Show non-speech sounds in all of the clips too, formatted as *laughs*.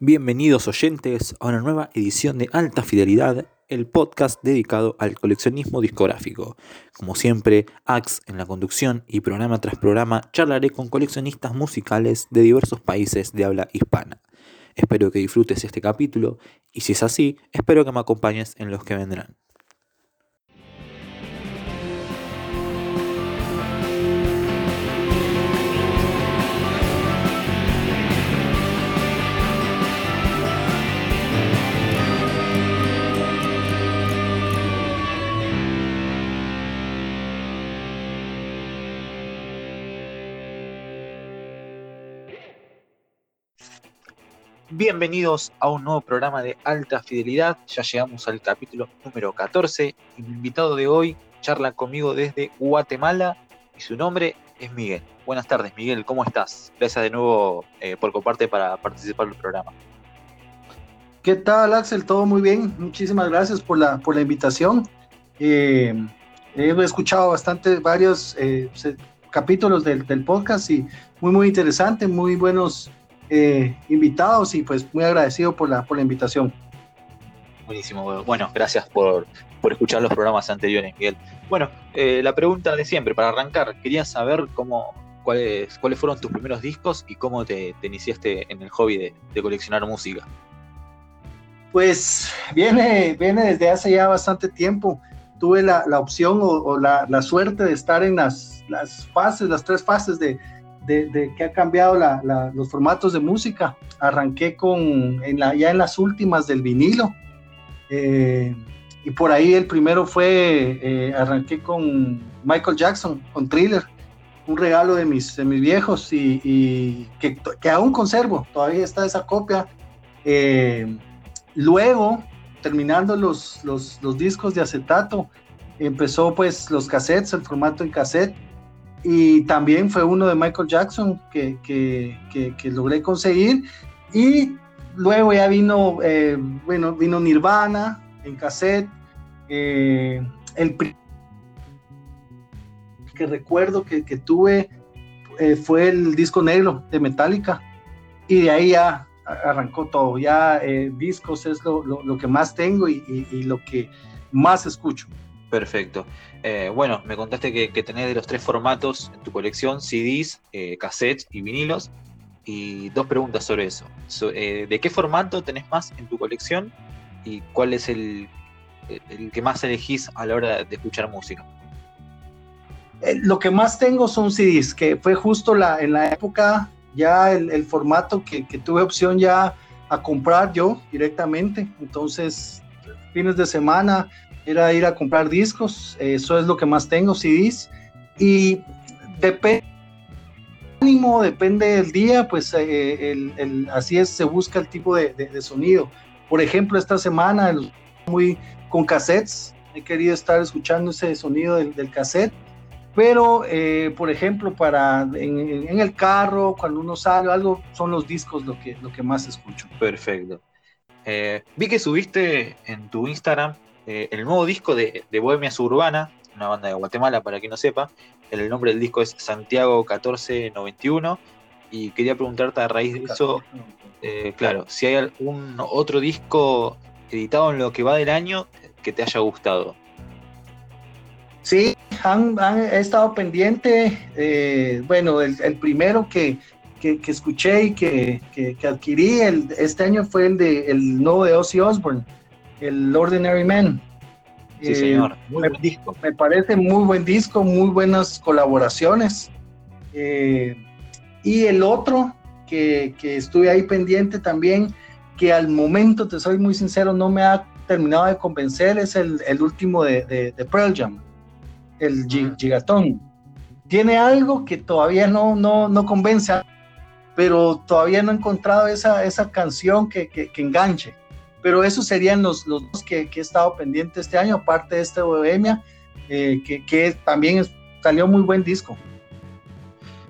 Bienvenidos oyentes a una nueva edición de Alta Fidelidad, el podcast dedicado al coleccionismo discográfico. Como siempre, Ax en la conducción y programa tras programa charlaré con coleccionistas musicales de diversos países de habla hispana. Espero que disfrutes este capítulo y si es así, espero que me acompañes en los que vendrán. Bienvenidos a un nuevo programa de alta fidelidad. Ya llegamos al capítulo número 14 y mi invitado de hoy charla conmigo desde Guatemala y su nombre es Miguel. Buenas tardes, Miguel, ¿cómo estás? Gracias de nuevo eh, por comparte para participar del programa. ¿Qué tal, Axel? Todo muy bien. Muchísimas gracias por la, por la invitación. Eh, he escuchado bastante varios eh, capítulos del, del podcast y muy, muy interesante, muy buenos eh, invitados y pues muy agradecido por la, por la invitación. Buenísimo, bueno, gracias por, por escuchar los programas anteriores, Miguel. Bueno, eh, la pregunta de siempre, para arrancar, quería saber cómo, cuáles, cuáles fueron tus primeros discos y cómo te, iniciaste en el hobby de, de coleccionar música. Pues viene, viene desde hace ya bastante tiempo. Tuve la, la opción o, o la, la, suerte de estar en las, las fases, las tres fases de, de, que ha cambiado los formatos de música. Arranqué con, ya en las últimas del vinilo. Eh, y por ahí el primero fue, eh, arranqué con Michael Jackson, con Thriller, un regalo de mis, de mis viejos y, que, que, aún conservo, todavía está esa copia. Eh, luego, terminando los, los, los discos de acetato, empezó pues los cassettes, el formato en cassette y también fue uno de Michael Jackson que, que, que, logré conseguir. Y luego ya vino, eh, bueno, vino Nirvana en cassette, eh, el que recuerdo que, tuve eh, fue el disco negro de Metallica. Y de ahí ya arrancó todo, ya discos es lo, lo, que más tengo y, y lo que más escucho. Perfecto. Eh, bueno, me contaste que, tenés de los tres formatos en tu colección, CDs, eh, cassettes y vinilos. Y dos preguntas sobre eso. Eh, ¿De qué formato tenés más en tu colección? ¿Y cuál es el, el que más elegís a la hora de escuchar música? Lo que más tengo son CDs, que fue justo la, en la época ya el, formato que, que tuve opción ya a comprar yo directamente. Entonces, fines de semana era ir a comprar discos, eso es lo que más tengo, CDs, y depende ánimo, depende del día, pues eh, el, así es, se busca el tipo de, sonido. Por ejemplo, esta semana muy con cassettes, he querido estar escuchando ese sonido del, cassette, pero eh, por ejemplo, para en, el carro, cuando uno sale, algo, son los discos lo que, lo que más escucho. Perfecto. Eh, vi que subiste en tu Instagram eh, el nuevo disco de, Bohemia Suburbana, una banda de Guatemala para quien no sepa. El nombre del disco es Santiago 1491. Y quería preguntarte a raíz de eso, eh, claro, si hay algún otro disco editado en lo que va del año que te haya gustado. Sí, han, he estado pendiente. Eh, bueno, el, primero que, escuché y que, adquirí este año fue el de el nuevo de Ozzy Osbourne, el Ordinary Man. Sí, eh, señor. Muy me, buen disco. me parece muy buen disco, muy buenas colaboraciones. Eh, y el otro que, que, estuve ahí pendiente también, que al momento, te soy muy sincero, no me ha terminado de convencer, es el, el último de, de, Pearl Jam, el Gigatón. Tiene algo que todavía no, no, no convence, pero todavía no he encontrado esa, esa canción que, que, que enganche pero esos serían los, los dos que, he estado pendiente este año, aparte de este Bohemia, eh, que, también salió muy buen disco.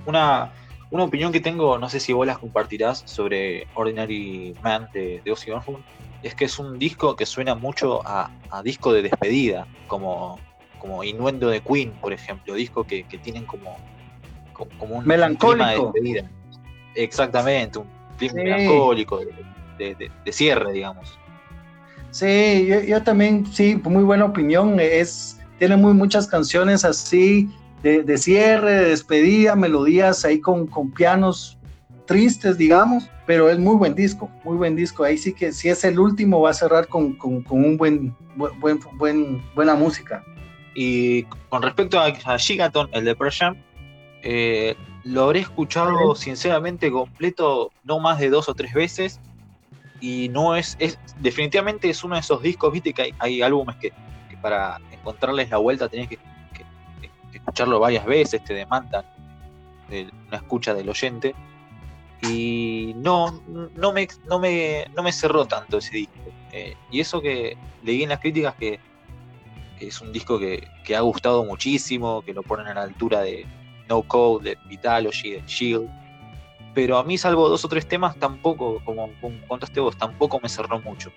Una, una opinión que tengo, no sé si vos las compartirás, sobre Ordinary Man de, de Ozzy Osbourne, es que es un disco que suena mucho a, disco de despedida, como, como Innuendo de Queen, por ejemplo, disco que, tienen como, como un melancólico. clima de despedida. Exactamente, un clima melancólico, de, cierre, digamos. Sí, yo, también, sí, muy buena opinión. Es, tiene muy muchas canciones así de, cierre, de despedida, melodías ahí con, con pianos tristes, digamos, pero es muy buen disco, muy buen disco. Ahí sí que si es el último va a cerrar con, con, con un buen, buen, buen, buena música. Y con respecto a, Gigaton, el de Pearl eh, lo habré escuchado sinceramente completo no más de dos o tres veces y no es, es definitivamente es uno de esos discos, viste que hay, hay álbumes que, para encontrarles la vuelta tenés que, escucharlo varias veces, te demandan una escucha del oyente y no, no, me, no, me, no me cerró tanto ese disco. Eh, y eso que leí en las críticas que, es un disco que, ha gustado muchísimo, que lo ponen a la altura de No Code, de Vitalogy, de Shield. Pero a mí, salvo dos o tres temas, tampoco, como, contaste vos, tampoco me cerró mucho.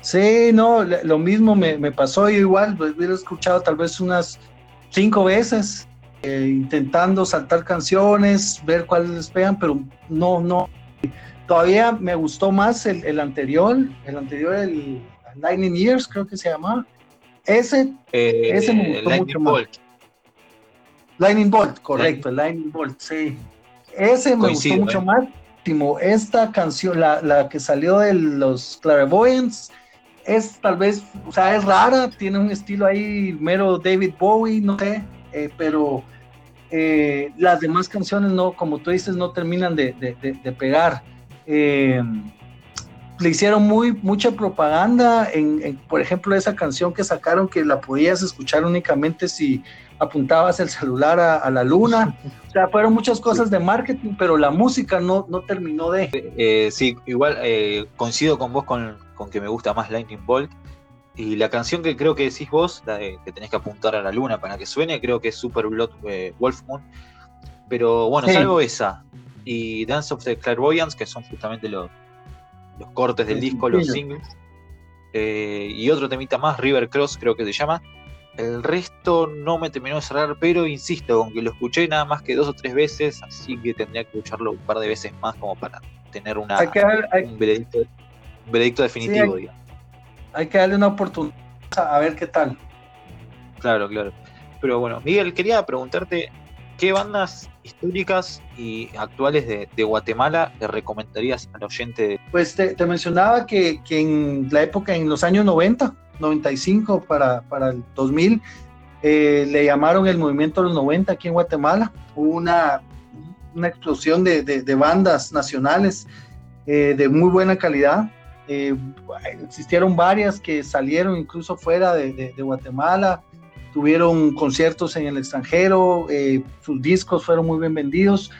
Sí, no, lo mismo me, pasó. Yo igual, lo hubiera escuchado tal vez unas cinco veces, eh, intentando saltar canciones, ver cuáles les pegan, pero no, no. Todavía me gustó más el, el anterior, el anterior, el Lightning Years, creo que se llamaba. Ese, eh, ese me gustó mucho Bolt. más. Lightning Bolt, correcto, Lightning, Bolt, sí. Ese me gustó mucho ¿eh? más. Esta canción, la, la, que salió de los Clairvoyants, es tal vez, o sea, es rara, tiene un estilo ahí mero David Bowie, no sé, eh, pero las demás canciones no, como tú dices, no terminan de, de, de pegar. Eh, le hicieron muy, mucha propaganda en, por ejemplo, esa canción que sacaron que la podías escuchar únicamente si apuntabas el celular a, la luna. O sea, fueron muchas cosas de marketing, pero la música no, no terminó de... Eh, sí, igual eh, coincido con vos con, con, que me gusta más Lightning Bolt. Y la canción que creo que decís vos, la de que tenés que apuntar a la luna para que suene, creo que es Super Blood eh, Wolf Moon. Pero bueno, salvo esa y Dance of the Clairvoyants, que son justamente los, los cortes del disco, los singles. Eh, y otro temita más, River Cross creo que se llama. El resto no me terminó de cerrar, pero insisto, aunque lo escuché nada más que dos o tres veces, así que tendría que escucharlo un par de veces más como para tener una, un, veredicto, definitivo. hay, hay, que darle una oportunidad a ver qué tal. Claro, claro. Pero bueno, Miguel, quería preguntarte, ¿qué bandas históricas y actuales de, Guatemala le recomendarías al oyente? Pues te, mencionaba que, en la época, en los años 90, 95 para, para el 2000, eh, le llamaron el movimiento de los 90 aquí en Guatemala. Hubo una, una explosión de, de, bandas nacionales eh, de muy buena calidad. Eh, existieron varias que salieron incluso fuera de, Guatemala tuvieron conciertos en el extranjero, eh, sus discos fueron muy bien vendidos,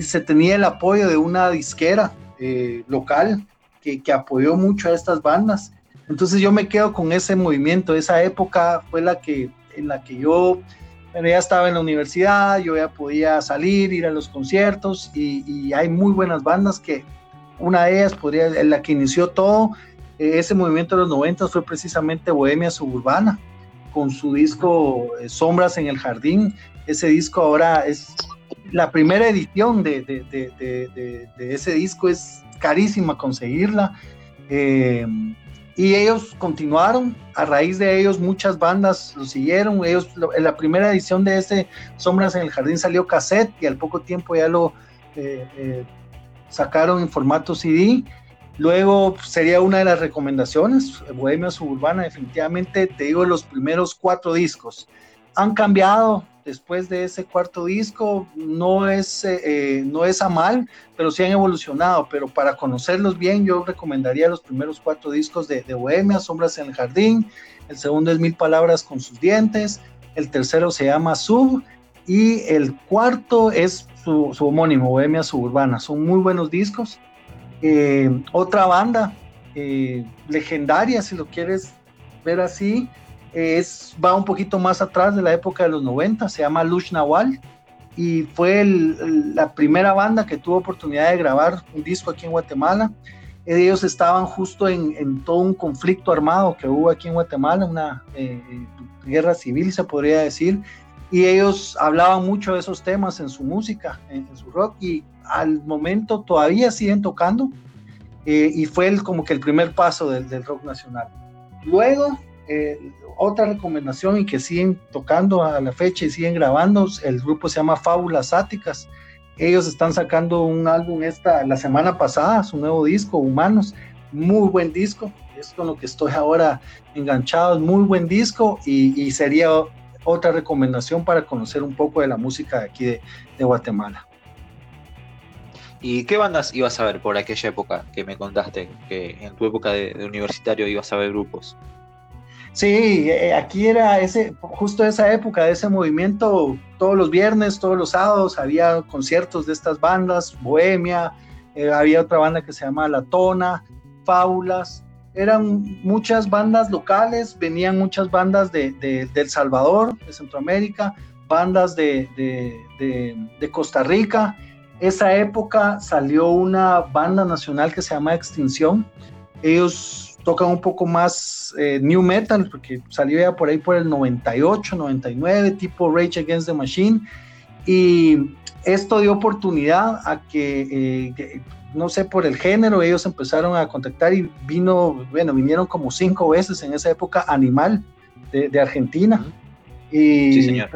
se tenía el apoyo de una disquera eh, local que, que, apoyó mucho a estas bandas. Entonces yo me quedo con ese movimiento, esa época fue la que, en la que yo bueno, ya estaba en la universidad, yo ya podía salir, ir a los conciertos y, y hay muy buenas bandas que una de ellas podría, la que inició todo, eh, ese movimiento de los 90 fue precisamente Bohemia Suburbana con su disco eh, Sombras en el Jardín. Ese disco ahora es la primera edición de, ese disco, es carísima conseguirla. Eh, y ellos continuaron, a raíz de ellos muchas bandas lo siguieron, ellos, en la primera edición de ese Sombras en el Jardín salió cassette y al poco tiempo ya lo eh, sacaron en formato CD Luego sería una de las recomendaciones, Bohemia Suburbana, definitivamente, te digo, los primeros cuatro discos. Han cambiado después de ese cuarto disco, no es, eh, eh, no es a mal, pero sí han evolucionado, pero para conocerlos bien yo recomendaría los primeros cuatro discos de, Bohemia, Sombras en el Jardín, el segundo es Mil Palabras con sus dientes, el tercero se llama Sub. Y el cuarto es su, su homónimo, Bohemia Suburbana. Son muy buenos discos. Eh, otra banda eh, legendaria, si lo quieres ver así, es, va un poquito más atrás de la época de los 90, se llama Lush Nawal y fue la primera banda que tuvo oportunidad de grabar un disco aquí en Guatemala. Ellos estaban justo en, todo un conflicto armado que hubo aquí en Guatemala, una eh, guerra civil se podría decir, y ellos hablaban mucho de esos temas en su música, en, su rock, y al momento todavía siguen tocando. eh, y fue como que el primer paso del rock nacional. Luego, eh, otra recomendación y que siguen tocando a la fecha y siguen grabando, el grupo se llama Fábulas Áticas. Ellos están sacando un álbum esta la semana pasada, su nuevo disco, Humanos, muy buen disco, es con lo que estoy ahora enganchado, muy buen disco y, y sería otra recomendación para conocer un poco de la música de aquí de, de Guatemala. ¿Y qué bandas ibas a ver por aquella época que me contaste, que en tu época de, de universitario ibas a ver grupos? Sí, eh, aquí era ese, justo esa época de ese movimiento, todos los viernes, todos los sábados había conciertos de estas bandas, Bohemia, eh, había otra banda que se llama La Tona, Fábulas, eran muchas bandas locales, venían muchas bandas de, de, de El Salvador, de Centroamérica, bandas de, de Costa Rica, esa época salió una banda nacional que se llama Extinción. Ellos tocan un poco más eh, new metal, porque salió ya por ahí por el 98, 99, tipo Rage Against the Machine. Y esto dio oportunidad a que, eh, que, no sé, por el género, ellos empezaron a contactar y vino, bueno, vinieron como cinco veces en esa época Animal de, de Argentina. Y sí, señor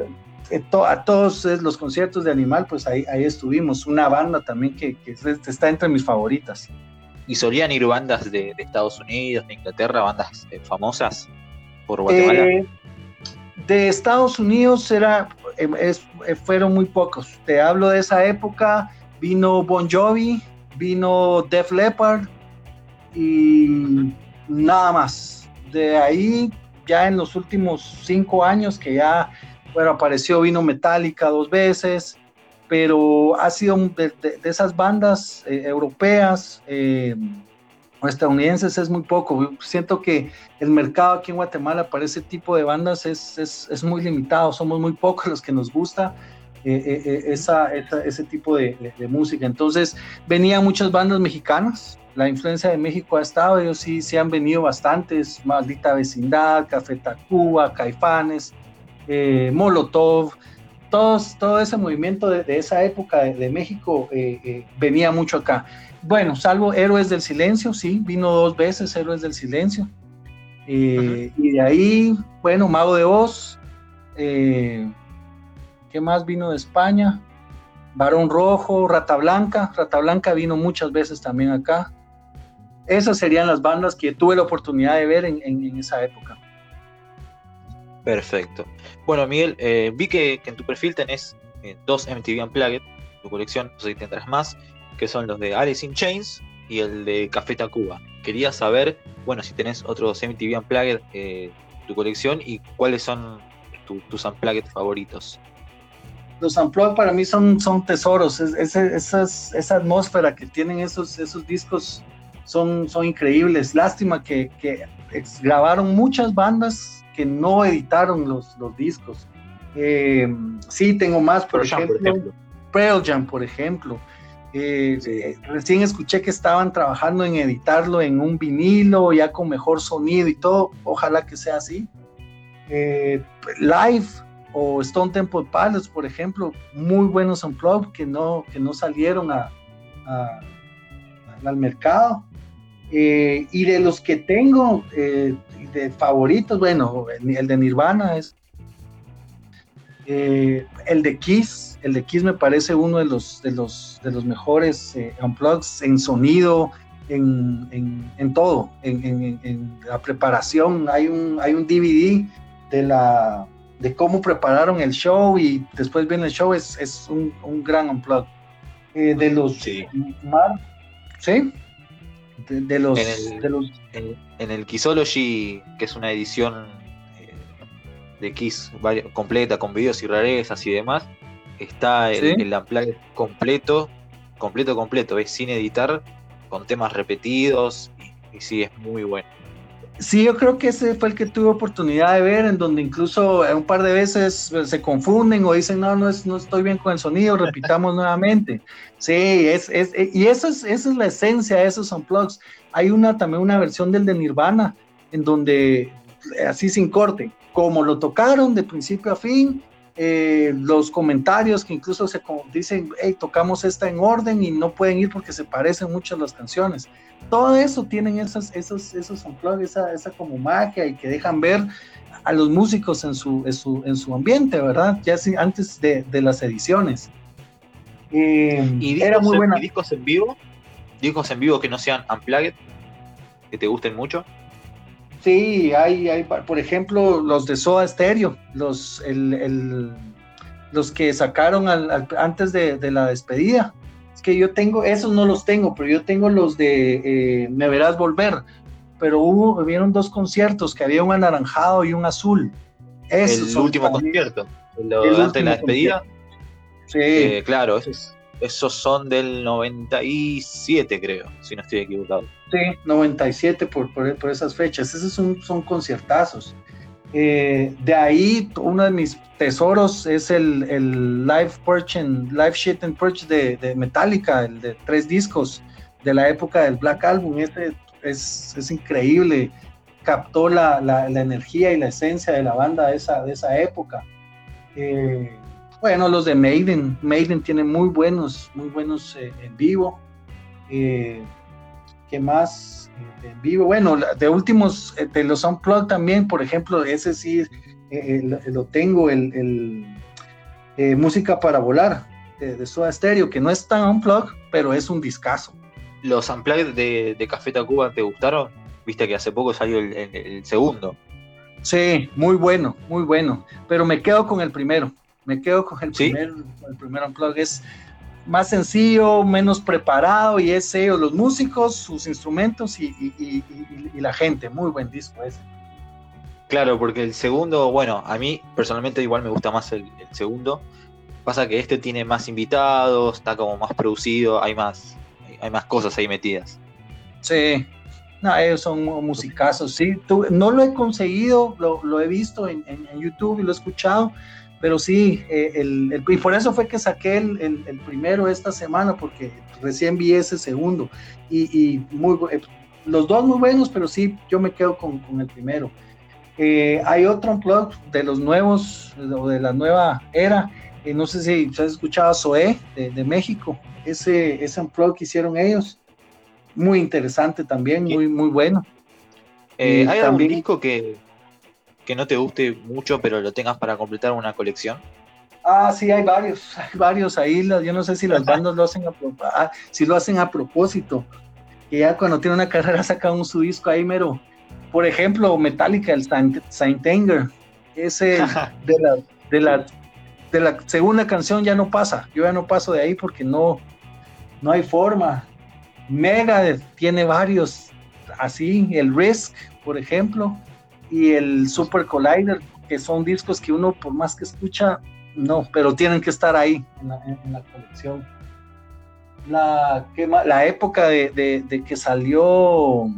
a todos los conciertos de Animal, pues ahí, ahí estuvimos. Una banda también que, que, está entre mis favoritas. ¿Y solían ir bandas de, de Estados Unidos, de Inglaterra, bandas eh, famosas por Guatemala? Eh, de Estados Unidos era, es, fueron muy pocos. Te hablo de esa época. Vino Bon Jovi, vino Def Leppard y nada más. De ahí, ya en los últimos cinco años que ya bueno, apareció Vino Metallica dos veces, pero ha sido de, esas bandas eh, europeas eh, o estadounidenses es muy poco. Siento que el mercado aquí en Guatemala para ese tipo de bandas es, es, es muy limitado, somos muy pocos los que nos gusta. Eh, esa, ese tipo de, música. Entonces, venían muchas bandas mexicanas, la influencia de México ha estado, ellos sí, sí han venido bastantes, Maldita Vecindad, Café Tacuba, Caifanes, Molotov, todos, todo ese movimiento de, de esa época de, de México eh, eh, venía mucho acá. Bueno, salvo Héroes del Silencio, sí, vino dos veces Héroes del Silencio. -huh. Y de ahí, bueno, Mago de Oz, ¿qué más vino de España? Barón Rojo, Rata Blanca, Rata Blanca vino muchas veces también acá. Esas serían las bandas que tuve la oportunidad de ver en, en, en esa época. Perfecto. Bueno, Miguel, eh, vi que, en tu perfil tenés eh, dos MTV Unplugged, tu colección, no sé si tendrás más, que son los de Alice in Chains y el de Café Tacuba. Quería saber, bueno, si tenés otros MTV Unplugged eh, tu colección y cuáles son tu, tus Unplugged favoritos. Los Unplugged para mí son, son tesoros, es, es, esas, esa atmósfera que tienen esos, esos discos son, son increíbles. Lástima que grabaron muchas bandas que no editaron los, los discos. Eh, sí, tengo más, por, Pearl ejemplo, Jam, por ejemplo. Pearl Jam, por ejemplo. Eh, sí. eh, recién escuché que estaban trabajando en editarlo en un vinilo, ya con mejor sonido y todo. Ojalá que sea así. Eh, live o Stone Temple Pilots, por ejemplo, muy buenos unplugged que no, que no salieron a, a, al mercado. Eh, y de los que tengo eh, de favoritos, bueno, el de Nirvana es eh, el de Kiss, el de Kiss me parece uno de los de los de los mejores eh, unplugs en sonido, en, en, en todo, en, en, la preparación. Hay un hay un DVD de la de cómo prepararon el show y después viene el show es, es un, un gran unplug. Eh, de los sí. Mar, ¿sí? De, de, los, en el, de los... En, en, el Kissology, que es una edición eh, de Kiss completa con videos y rarezas y demás, está el, ¿Sí? el Unplugged completo, completo, completo, es sin editar, con temas repetidos y, y sí, es muy bueno. Sí, yo creo que ese fue el que tuve oportunidad de ver, en donde incluso un par de veces se confunden o dicen, no, no, es, no estoy bien con el sonido, repitamos *laughs* nuevamente. Sí, es, es, y eso es, esa es la esencia de esos unplugs. Hay una, también una versión del de Nirvana, en donde, así sin corte, como lo tocaron de principio a fin, eh, los comentarios que incluso se dicen, hey, tocamos esta en orden y no pueden ir porque se parecen mucho las canciones. Todo eso tienen esos, esos, esos esa, esa como magia y que dejan ver a los músicos en su, en su, en su ambiente, ¿verdad? Ya antes de, de las ediciones. Eh, ¿Y era muy buena. discos en vivo? ¿Discos en vivo que no sean unplugged? ¿Que te gusten mucho? Sí, hay, hay, por ejemplo, los de Soda Stereo, los, el, los que sacaron al, antes de, la despedida. Es que yo tengo, esos no los tengo, pero yo tengo los de eh, Me Verás Volver. Pero hubo, vieron dos conciertos, que había un anaranjado y un azul. el último concierto, el, antes de la despedida. Sí. Eh, claro, esos, esos son del 97, creo, si no estoy equivocado. Sí, 97 por, por, esas fechas. Esos son, son conciertazos. Eh, de ahí, uno de mis tesoros es el, el Live Purchase, Live Shit and Purchase de, de, Metallica, el de tres discos de la época del Black Album. Este es, es increíble. Captó la, la, la, energía y la esencia de la banda de esa, de esa época. Eh, bueno, los de Maiden. Maiden tiene muy buenos, muy buenos eh, en vivo. Eh, ¿Qué más? Eh, en vivo. Bueno, de últimos, de los Unplugged también, por ejemplo, ese sí lo tengo, el, Música para Volar de, Soda Stereo, que no es tan Unplugged, pero es un discazo. ¿Los Unplugged de, de Café Tacuba te gustaron? Viste que hace poco salió el, segundo. Sí, muy bueno, muy bueno. Pero me quedo con el primero. Me quedo con el primero. El primer unplug es más sencillo, menos preparado y es ellos, los músicos, sus instrumentos y, la gente. Muy buen disco ese. Claro, porque el segundo, bueno, a mí personalmente igual me gusta más el, segundo. Pasa que este tiene más invitados, está como más producido, hay más, hay más cosas ahí metidas. Sí, no, ellos son musicazos, sí. no lo he conseguido, lo, he visto en, en, YouTube y lo he escuchado, pero sí, eh, el, y por eso fue que saqué el, primero esta semana, porque recién vi ese segundo. Y, muy, eh, los dos muy buenos, pero sí, yo me quedo con, el primero. Eh, hay otro blog de los nuevos, o de la nueva era. no sé si has escuchado Zoé de, México. Ese, ese unplug que hicieron ellos. Muy interesante también, muy, muy bueno. ¿Hay algún disco que, que no te guste mucho, pero lo tengas para completar una colección? Ah, sí, hay varios, *laughs* hay varios ahí. Yo no sé si las bandas lo hacen a, ah, si lo hacen a propósito. Que ya cuando tiene una *laughs* carrera saca un su disco ahí, mero. Por ejemplo, Metallica, el Saint, Anger. Ese *laughs* de la, de, la, de la segunda canción ya no pasa. Yo ya no paso de ahí porque no, no hay forma. Mega tiene varios así. El Risk, por ejemplo y el Super Collider, que son discos que uno por más que escucha, no, pero tienen que estar ahí en la, colección. La, la época de, que salió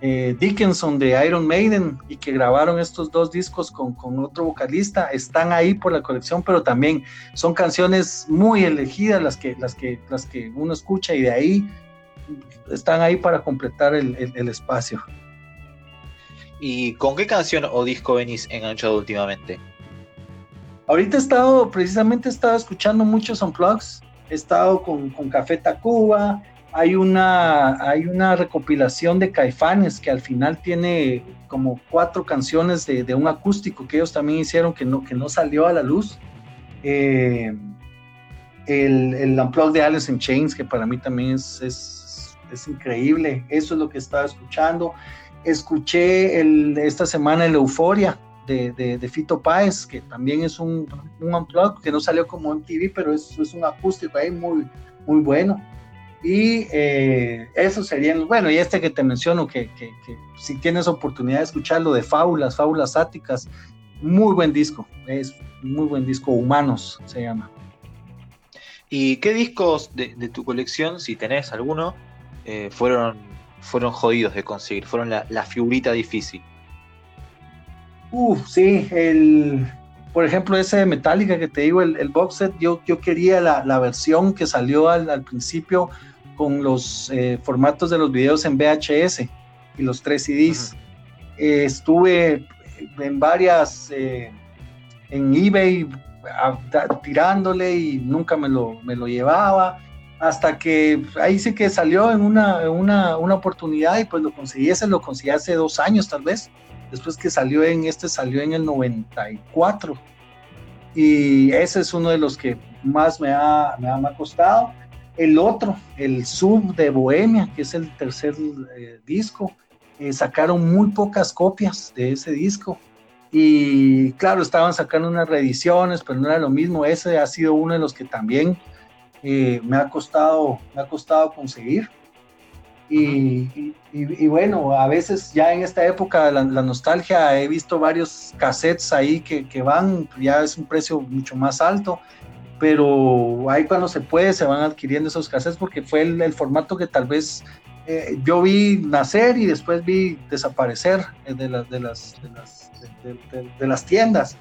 eh, Dickinson de Iron Maiden y que grabaron estos dos discos con, con, otro vocalista, están ahí por la colección, pero también son canciones muy elegidas las que, las que, las que uno escucha y de ahí están ahí para completar el, el espacio. ¿Y con qué canción o disco venís enganchado últimamente? Ahorita he estado, precisamente he estado escuchando muchos unplugs. He estado con, con Café Tacuba. Hay una, hay una recopilación de Caifanes que al final tiene como cuatro canciones de, de un acústico que ellos también hicieron que no, que no salió a la luz. Eh, el, el unplug de Alice in Chains, que para mí también es, es, es increíble. Eso es lo que estaba escuchando escuché esta semana el Euforia de, de, Fito Páez, que también es un, un que no salió como MTV, pero es, es un acústico ahí muy, muy bueno. Y eh, eso sería, bueno, y este que te menciono, que, que, que, si tienes oportunidad de escucharlo, de Fábulas, Fábulas Áticas, muy buen disco, es muy buen disco, Humanos se llama. ¿Y qué discos de, de tu colección, si tenés alguno, eh, fueron fueron jodidos de conseguir, fueron la, figurita difícil. Uf, sí, el, por ejemplo, ese de Metallica que te digo, el, el box set, yo, yo quería la, versión que salió al, principio con los eh, formatos de los videos en VHS y los tres CDs. Eh, estuve en varias, eh, en eBay, tirándole y nunca me lo, me lo llevaba, hasta que ahí sí que salió en una, una, una oportunidad y pues lo conseguí, ese lo conseguí hace dos años tal vez, después que salió en este, salió en el 94. Y ese es uno de los que más me ha, me ha, costado. El otro, el sub de Bohemia, que es el tercer eh, disco, eh, sacaron muy pocas copias de ese disco. Y claro, estaban sacando unas reediciones, pero no era lo mismo. Ese ha sido uno de los que también eh, me, ha costado, me ha costado conseguir. Y, y, bueno, a veces ya en esta época la, la nostalgia he visto varios cassettes ahí que, que, van, ya es un precio mucho más alto, pero ahí cuando se puede se van adquiriendo esos cassettes porque fue el, el formato que tal vez eh, yo vi nacer y después vi desaparecer eh, de, las de, las, de, las, de, las tiendas.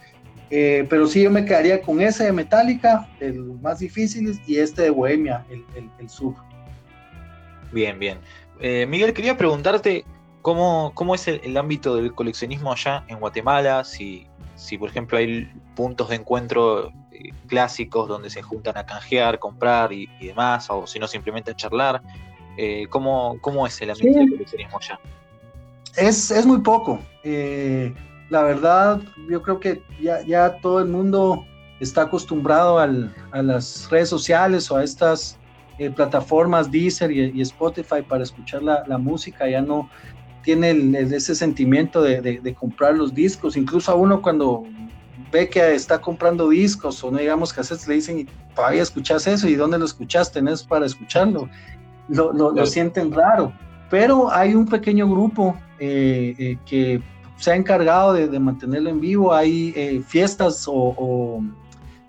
Eh, pero sí, yo me quedaría con ese de Metallica, el más difícil, y este de Bohemia, el, el, el sur. Bien, bien. Miguel, quería preguntarte cómo, cómo es el, ámbito del coleccionismo allá en Guatemala, si, si por ejemplo hay puntos de encuentro clásicos donde se juntan a canjear, comprar y, y demás, o si no simplemente a charlar. Eh, ¿cómo, ¿cómo, es el ambiente del coleccionismo allá? Es, es muy poco. La verdad, yo creo que ya, ya todo el mundo está acostumbrado al, a las redes sociales o a estas eh, plataformas Deezer y, Spotify para escuchar la, la, música, ya no tiene ese sentimiento de, de, comprar los discos, incluso a uno cuando ve que está comprando discos o no digamos haces, le dicen, todavía escuchas eso y dónde lo escuchaste, es para escucharlo lo, lo, sienten raro. Pero hay un pequeño grupo eh, eh, que se ha encargado de, mantenerlo en vivo. Hay eh, fiestas o,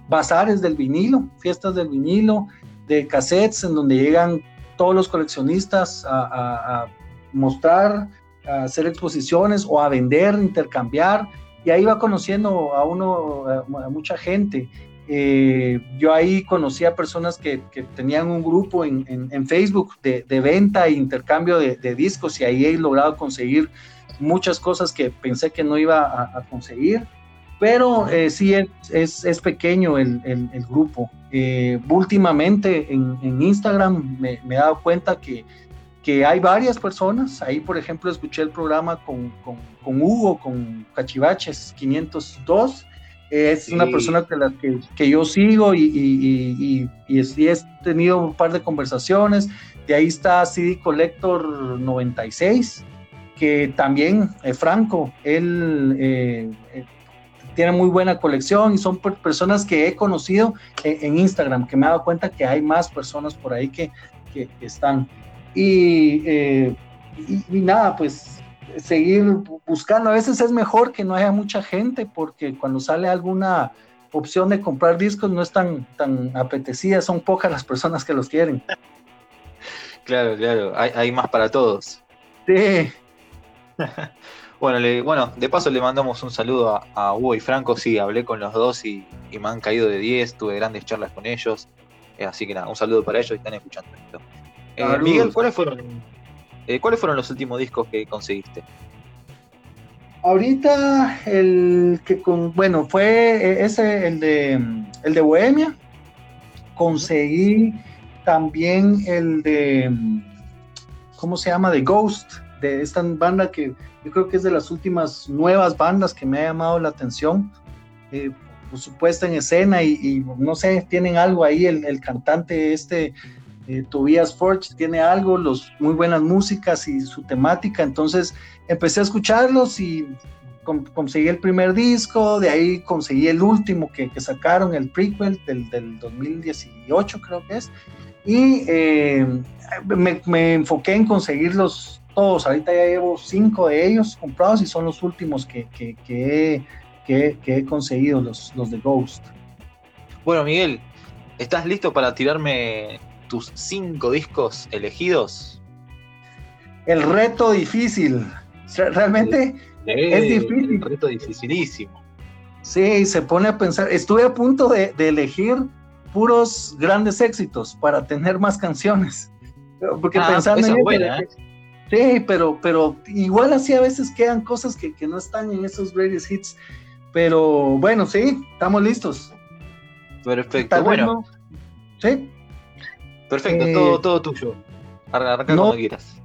bazares del vinilo, fiestas del vinilo, de cassettes en donde llegan todos los coleccionistas a, mostrar, a hacer exposiciones o a vender, intercambiar. Y ahí va conociendo a uno, a mucha gente. Eh, yo ahí conocí a personas que, tenían un grupo en, Facebook de, venta e intercambio de, discos y ahí he logrado conseguir muchas cosas que pensé que no iba a, conseguir, pero eh, sí es, es, pequeño el, grupo. Eh, últimamente en, Instagram me, he dado cuenta que, que hay varias personas, ahí por ejemplo escuché el programa con, con, con Hugo, con Cachivaches 502, es una persona que, la, que, yo sigo y, y, y, he tenido un par de conversaciones. De ahí está CD Collector 96, que también, eh, Franco, él eh, eh, tiene muy buena colección y son personas que he conocido en, Instagram, que me he dado cuenta que hay más personas por ahí que, que están. Y, y nada, pues seguir buscando. A veces es mejor que no haya mucha gente porque cuando sale alguna opción de comprar discos no es tan, tan apetecida, son pocas las personas que los quieren. Claro, claro, hay, más para todos. Sí. *laughs* bueno, bueno, de paso le mandamos un saludo a, Hugo y Franco, sí, hablé con los dos y, me han caído de 10, tuve grandes charlas con ellos, eh, así que nada, un saludo para ellos y están escuchando esto. Eh, Miguel, ¿cuáles fueron eh, ¿Cuáles fueron los últimos discos que conseguiste? Ahorita el que con, bueno, fue eh, ese, el de, el de Bohemia. Conseguí también el de, ¿cómo se llama? De Ghost, esta banda que yo creo que es de las últimas nuevas bandas que me ha llamado la atención. Eh, por supuesto en escena y, no sé, tienen algo ahí, el, cantante este eh, Tobias Forge tiene algo, los, muy buenas músicas y su temática, entonces empecé a escucharlos y conseguí el primer disco, de ahí conseguí el último que, sacaron, el prequel del, del, 2018 creo que es, y eh, me, enfoqué en conseguirlos todos, ahorita ya llevo cinco de ellos comprados y son los últimos que, que, he, conseguido, los, los de Ghost. Bueno, Miguel, ¿estás listo para tirarme tus cinco discos elegidos? El reto difícil. Realmente es difícil. El reto dificilísimo. Sí, se pone a pensar. Estuve a punto de, elegir puros grandes éxitos para tener más canciones. *laughs* Porque ah, pensando en ¿eh? Sí, pero, pero igual así a veces quedan cosas que, que no están en esos greatest hits. Pero bueno, sí, estamos listos. Perfecto, bueno. sí. Perfecto, eh, todo, todo tuyo. Arranca cuando quieras.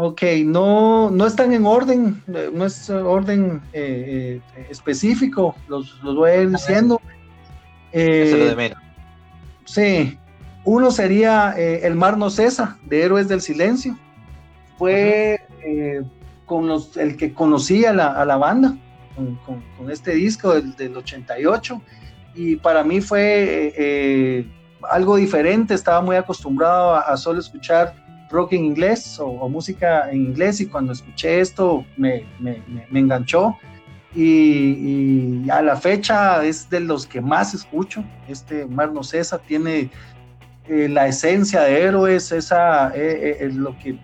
Ok, no, no están en orden, no es orden eh, eh, específico, los, los, voy a ir diciendo. Eh, lo de menos. Sí, uno sería El mar no cesa, de Héroes del Silencio. Fue con los, el que conocía a la, banda, con, este disco del, del, 88, y para mí fue algo diferente, estaba muy acostumbrado a solo escuchar rock en inglés o, música en inglés. Y cuando escuché esto me, me, me, enganchó. Y, a la fecha es de los que más escucho. Este Mar No Cesa tiene eh, la esencia de héroes, esa eh, eh, lo que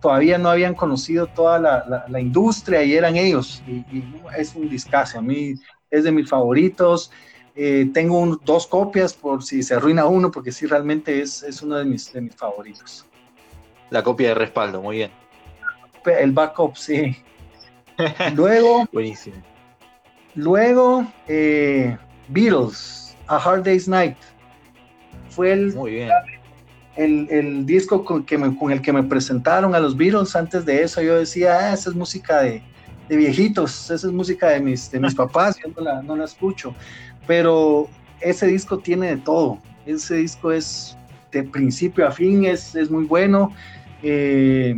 todavía no habían conocido toda la, la, industria y eran ellos. Y, es un discazo, a mí es de mis favoritos. tengo dos copias por si se arruina uno, porque sí, realmente es, es uno de mis, de mis favoritos. La copia de respaldo, muy bien. El backup, sí. *laughs* Luego. Buenísimo. Luego, eh, Beatles, A Hard Day's Night. Fue el, muy bien. El, disco con, que con el que me presentaron a los Beatles. Antes de eso, yo decía, ah, esa es música de, viejitos, esa es música de mis, de mis *laughs* papás, yo no la, no la escucho. Pero ese disco tiene de todo. Ese disco es de principio a fin, es, es muy bueno. Eh,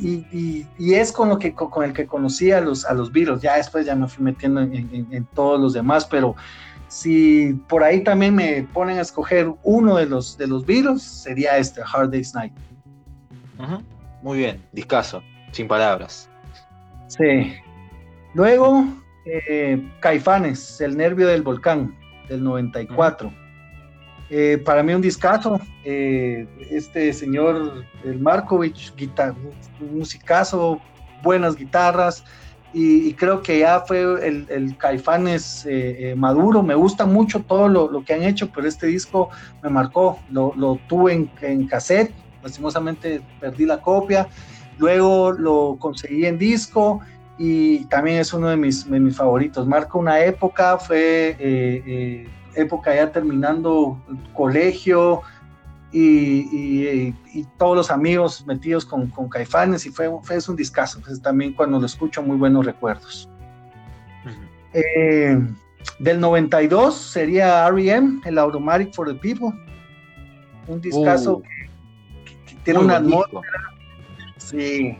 y, es con lo que con el que conocí a los, a los Beatles. Ya después ya me fui metiendo en, todos los demás, pero si por ahí también me ponen a escoger uno de los de los Beatles, sería este, Hard Day's Night. Muy bien, discaso, sin palabras. Sí. Luego, eh, Caifanes, El Nervio del Volcán, del 94. Eh, para mí un discazo, eh, este señor el Markovich, guitar, musicazo, buenas guitarras, y, creo que ya fue el, el Caifanes eh, maduro, me gusta mucho todo lo, que han hecho, pero este disco me marcó, lo, tuve en, en, cassette, lastimosamente perdí la copia, luego lo conseguí en disco, y también es uno de mis, de mis favoritos, marca una época, fue época ya terminando colegio y, todos los amigos metidos con, Caifanes y fue, fue es un discazo. también cuando lo escucho muy buenos recuerdos. Eh, del 92 sería R.E.M., el Automatic for the People. Un discazo uh. que, tiene una atmósfera. Sí,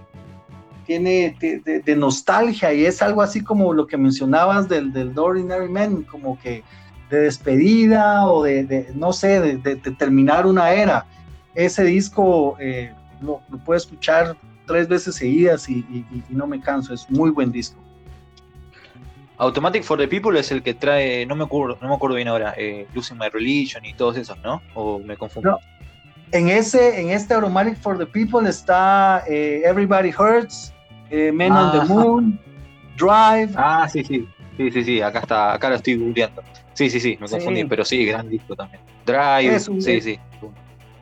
tiene de, nostalgia y es algo así como lo que mencionabas del, del Ordinary Man, como que de despedida o de, no sé, de, terminar una era. Ese disco eh, lo, puedo escuchar tres veces seguidas y, no me canso, es muy buen disco. Automatic for the People es el que trae, no me acuerdo, no me acuerdo bien ahora, eh, Losing My Religion y todos esos, ¿no? ¿O me confundo? En, ese, en este Automatic for the People está eh, Everybody Hurts, Men on the Moon, Drive. Ah, sí, sí, sí, sí, sí, acá está, acá lo estoy googleando. Sí, sí, sí, me confundí, pero sí, gran disco también. Drive, sí, sí.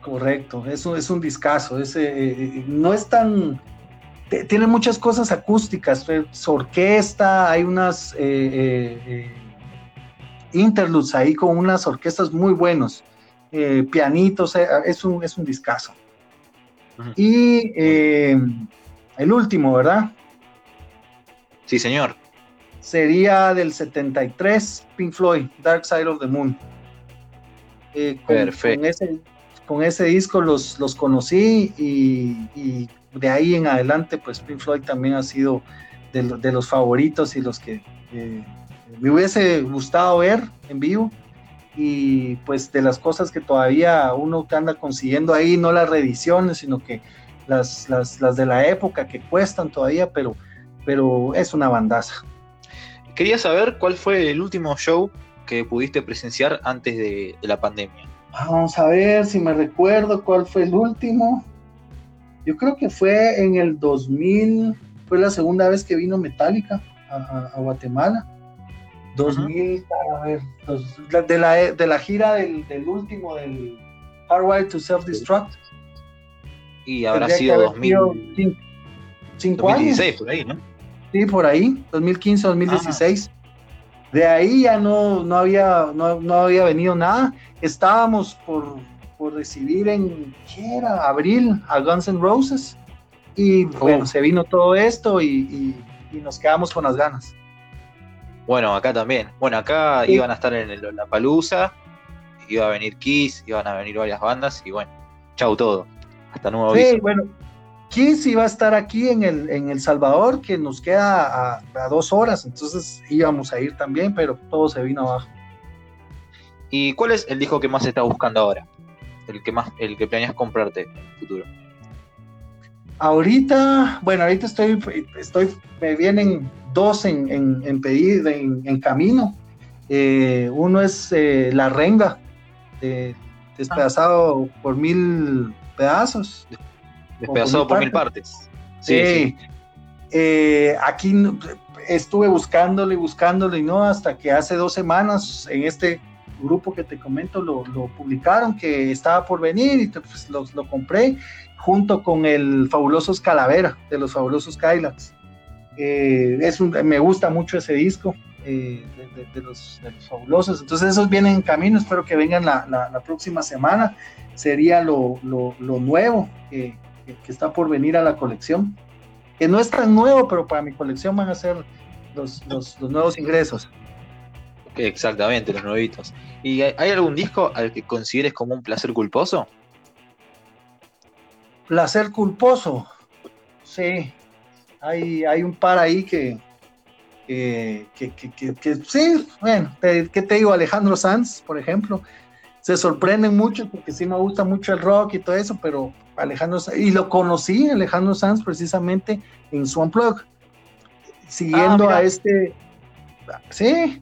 Correcto, eso es un discazo. Ese, eh, eh, no es tan. Tiene muchas cosas acústicas, su orquesta, hay unas eh, interludes ahí con unas orquestas muy buenos, pianitos, es un, es un discazo. Y el último, ¿verdad? Sí, señor sería del 73, Pink Floyd, Dark Side of the Moon. Eh, con, Perfecto. Con ese, disco los, los conocí y, de ahí en adelante, pues Pink Floyd también ha sido de, los favoritos y los que eh, me hubiese gustado ver en vivo. Y pues de las cosas que todavía uno anda consiguiendo ahí, no las reediciones, sino que las, las, las de la época que cuestan todavía, pero, pero es una bandaza. Quería saber cuál fue el último show que pudiste presenciar antes de, la pandemia. Vamos a ver si me recuerdo cuál fue el último. Yo creo que fue en el 2000, fue la segunda vez que vino Metallica a, Guatemala. 2000, a ver, de, la, de la gira del, último, del Hardwired to Self-Destruct. Y habrá sido 2000, 2016, por ahí, ¿no? Sí, por ahí, 2015, 2016. De ahí ya no, no, había, no, había venido nada. Estábamos por, por recibir en, ¿qué era? Abril a Guns N' Roses. Y bueno, se vino todo esto y, nos quedamos con las ganas. Bueno, acá también. Bueno, acá iban a estar en La Palusa, iba a venir Kiss, iban a venir varias bandas y bueno, chau todo. Hasta nuevo aviso. Sí, bueno, Kiss iba a estar aquí en El, en el Salvador, que nos queda a, dos horas, entonces íbamos a ir también, pero todo se vino abajo. ¿Y cuál es el disco que más estás buscando ahora? El que más, el que planeas comprarte en el futuro. Ahorita, bueno, ahorita estoy, estoy, me vienen dos en, en, en pedir, en, camino. Eh, uno es eh, La Renga, despedazado por mil pedazos. Despedazado por mil partes. Sí. Eh, aquí estuve buscándolo y buscándolo y no, hasta que hace dos semanas en este grupo que te comento lo, publicaron que estaba por venir y pues, lo, compré junto con el fabuloso Calavera de los fabulosos Kylax. Eh, es me gusta mucho ese disco eh, de, los, fabulosos. Entonces esos vienen en camino, espero que vengan la, próxima semana. Sería lo, nuevo que, está por venir a la colección. Que no es tan nuevo, pero para mi colección van a ser los, nuevos ingresos. Exactamente, los nuevitos. ¿Y hay algún disco al que consideres como un placer culposo? Placer culposo. Sí. Hay, hay un par ahí que, que, sí, bueno, ¿qué te digo? Alejandro Sanz, por ejemplo, se sorprenden mucho porque sí me gusta mucho el rock y todo eso, pero Alejandro y lo conocí, Alejandro Sanz, precisamente en su unplug, siguiendo ah, a este, sí,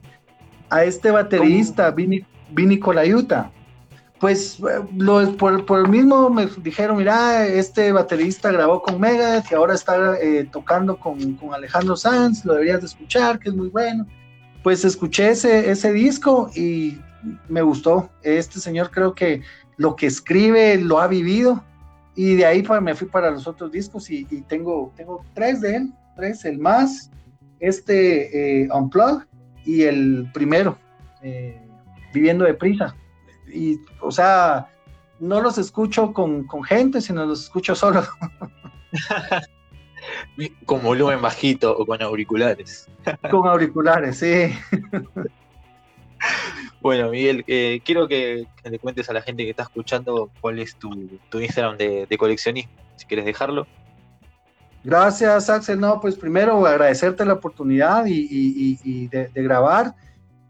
a este baterista, Vini, Vini Colaiuta pues lo, por, por, el mismo me dijeron, mira, este baterista grabó con Megadeth y ahora está eh, tocando con, con, Alejandro Sanz, lo deberías de escuchar, que es muy bueno. Pues escuché ese, ese disco y me gustó. Este señor creo que lo que escribe lo ha vivido y de ahí me fui para los otros discos y, tengo, tengo tres de él, tres, el más, este eh, Unplug y el primero, eh, Viviendo de Prisa y, o sea, no los escucho con, gente, sino los escucho solo. *laughs* *laughs* con volumen bajito o con auriculares. con auriculares, sí. Bueno, Miguel, eh, quiero que, le cuentes a la gente que está escuchando cuál es tu, Instagram de, coleccionismo, si quieres dejarlo. Gracias, Axel. No, pues primero agradecerte la oportunidad y, de, grabar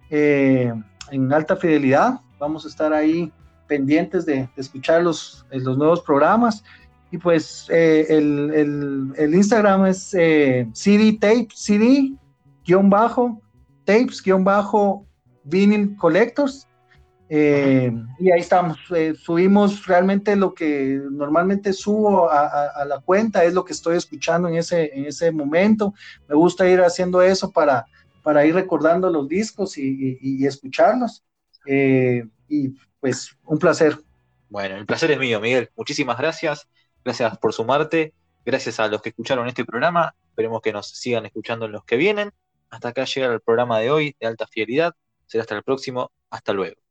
eh, en alta fidelidad. Vamos a estar ahí pendientes de, escuchar los, los, nuevos programas. Y pues eh, el, Instagram es eh, CD Tape, CD, guion bajo, tapes, guion bajo, vinyl collectors. y ahí estamos, subimos realmente lo que normalmente subo a, la cuenta, es lo que estoy escuchando en ese, en ese momento. Me gusta ir haciendo eso para, para ir recordando los discos y, escucharlos. Eh, y pues un placer. Bueno, el placer es mío, Miguel. Muchísimas gracias. Gracias por sumarte. Gracias a los que escucharon este programa. Esperemos que nos sigan escuchando en los que vienen. Hasta acá llega el programa de hoy de alta fidelidad. Será hasta el próximo. Hasta luego.